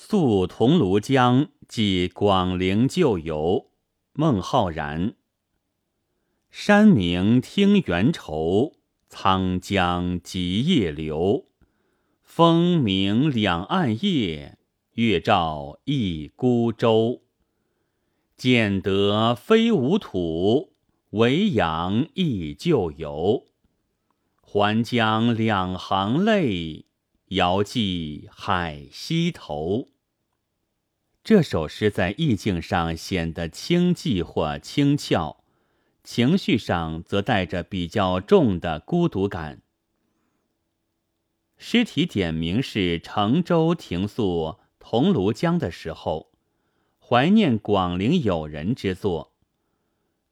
宿桐庐江，寄广陵旧游。孟浩然。山明听猿愁，沧江急夜流。风鸣两岸夜，月照一孤舟。见得非吾土，惟扬忆旧游。还将两行泪，遥寄海西头。这首诗在意境上显得清寂或清峭，情绪上则带着比较重的孤独感。诗题点明是乘舟停宿桐庐江的时候，怀念广陵友人之作。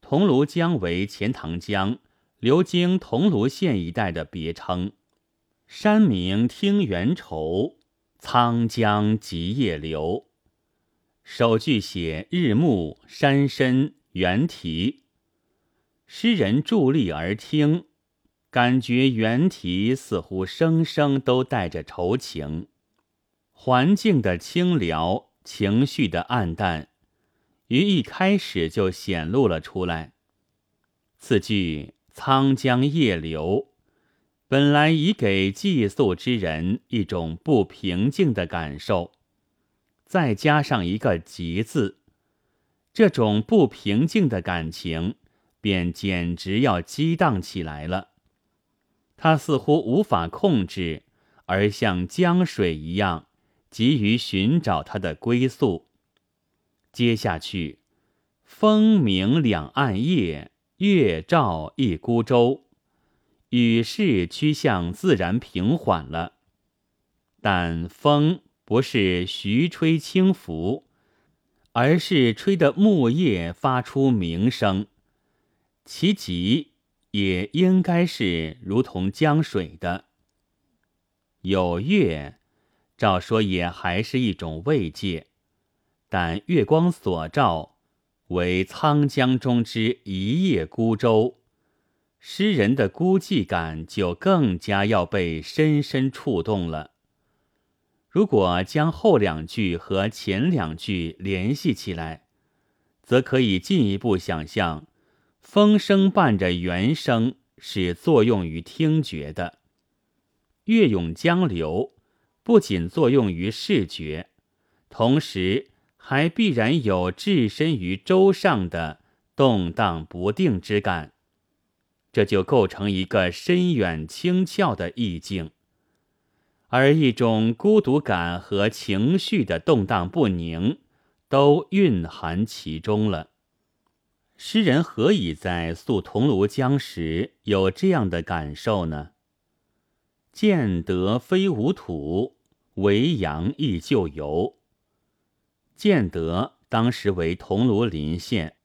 桐庐江为钱塘江。流经桐庐县一带的别称，山明听猿愁，沧江急夜流。首句写日暮山深猿啼，诗人伫立而听，感觉猿啼似乎声声都带着愁情，环境的清寥，情绪的暗淡，于一开始就显露了出来。此句。沧江夜流，本来已给寄宿之人一种不平静的感受，再加上一个“急”字，这种不平静的感情便简直要激荡起来了。他似乎无法控制，而像江水一样，急于寻找他的归宿。接下去，风鸣两岸夜。月照一孤舟，雨势趋向自然平缓了，但风不是徐吹轻拂，而是吹得木叶发出鸣声，其急也应该是如同江水的。有月，照说也还是一种慰藉，但月光所照。为沧江中之一叶孤舟，诗人的孤寂感就更加要被深深触动了。如果将后两句和前两句联系起来，则可以进一步想象，风声伴着原声是作用于听觉的，月涌江流不仅作用于视觉，同时。还必然有置身于舟上的动荡不定之感，这就构成一个深远清峭的意境，而一种孤独感和情绪的动荡不宁，都蕴含其中了。诗人何以在宿桐庐江时有这样的感受呢？见得非吾土，惟扬亦旧游。建德当时为桐庐临县，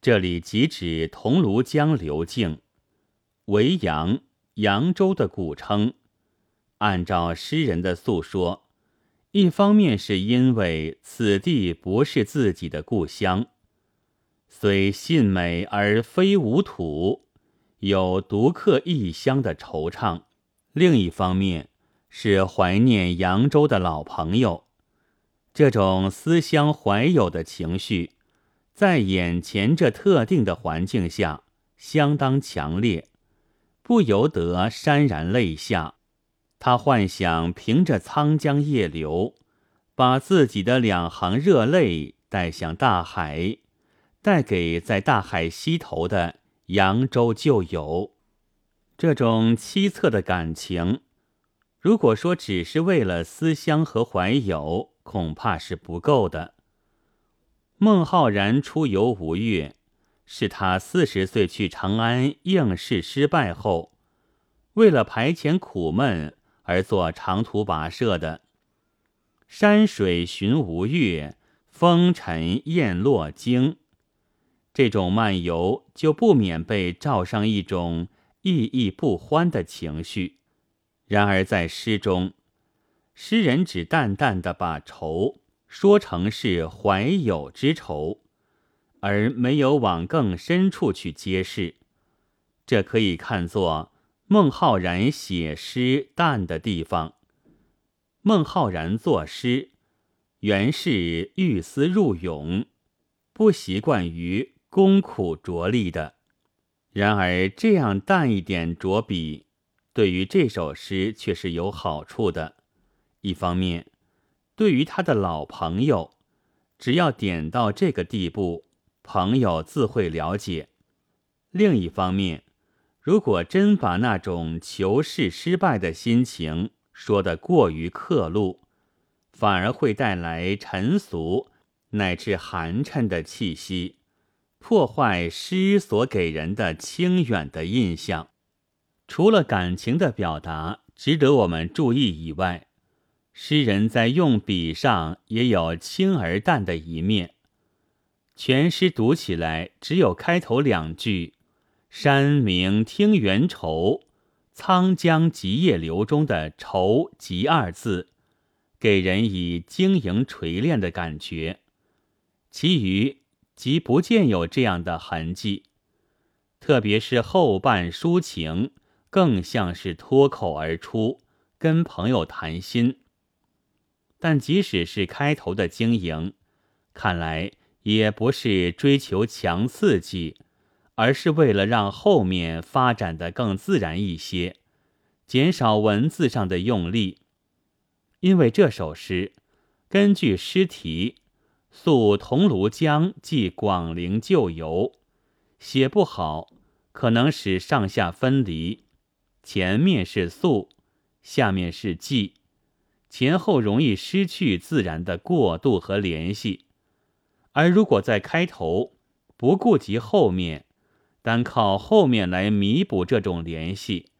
这里即指桐庐江流境，为扬扬州的古称。按照诗人的诉说，一方面是因为此地不是自己的故乡，虽信美而非吾土，有独客异乡的惆怅；另一方面是怀念扬州的老朋友。这种思乡怀友的情绪，在眼前这特定的环境下相当强烈，不由得潸然泪下。他幻想凭着沧江夜流，把自己的两行热泪带向大海，带给在大海西头的扬州旧友。这种凄恻的感情，如果说只是为了思乡和怀友，恐怕是不够的。孟浩然出游吴越，是他四十岁去长安应试失败后，为了排遣苦闷而做长途跋涉的。山水寻吴越，风尘雁落惊，这种漫游就不免被罩上一种意义不欢的情绪。然而在诗中。诗人只淡淡的把愁说成是怀友之愁，而没有往更深处去揭示。这可以看作孟浩然写诗淡的地方。孟浩然作诗，原是欲思入咏，不习惯于功苦着力的。然而这样淡一点着笔，对于这首诗却是有好处的。一方面，对于他的老朋友，只要点到这个地步，朋友自会了解；另一方面，如果真把那种求是失败的心情说得过于刻录，反而会带来陈俗乃至寒碜的气息，破坏诗所给人的清远的印象。除了感情的表达值得我们注意以外，诗人在用笔上也有轻而淡的一面。全诗读起来只有开头两句“山明听猿愁，沧江急夜流”中的“愁”“急”二字，给人以晶莹锤炼的感觉。其余即不见有这样的痕迹，特别是后半抒情，更像是脱口而出，跟朋友谈心。但即使是开头的经营，看来也不是追求强刺激，而是为了让后面发展的更自然一些，减少文字上的用力。因为这首诗根据诗题“溯桐庐江记广陵旧游”，写不好可能使上下分离，前面是宿，下面是记。前后容易失去自然的过渡和联系，而如果在开头不顾及后面，单靠后面来弥补这种联系，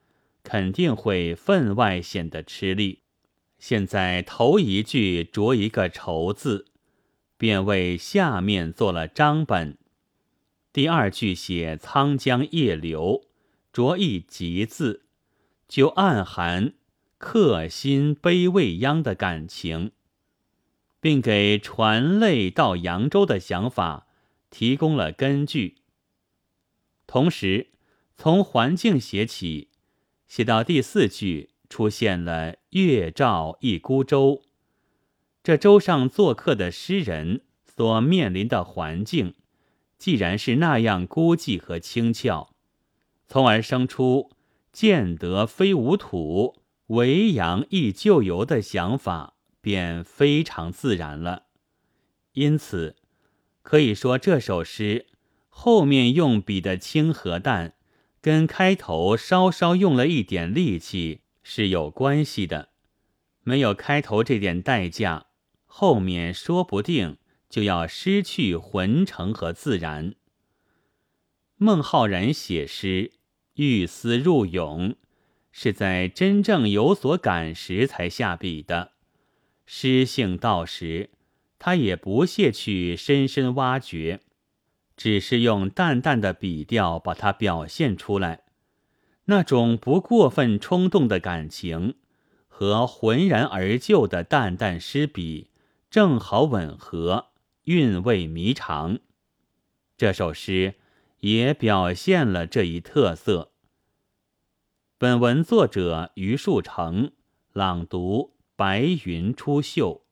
肯定会分外显得吃力。现在头一句着一个“愁”字，便为下面做了章本；第二句写沧江夜流，着一“急”字，就暗含。客心悲未央的感情，并给船类到扬州的想法提供了根据。同时，从环境写起，写到第四句出现了“月照一孤舟”，这舟上做客的诗人所面临的环境，既然是那样孤寂和清峭，从而生出“见得非吾土”。为扬亦旧游的想法便非常自然了，因此可以说这首诗后面用笔的轻和淡，跟开头稍稍用了一点力气是有关系的。没有开头这点代价，后面说不定就要失去浑成和自然。孟浩然写诗，欲思入咏。是在真正有所感时才下笔的，诗性到时，他也不屑去深深挖掘，只是用淡淡的笔调把它表现出来。那种不过分冲动的感情，和浑然而就的淡淡诗笔正好吻合，韵味弥长。这首诗也表现了这一特色。本文作者余树成朗读：白云出岫。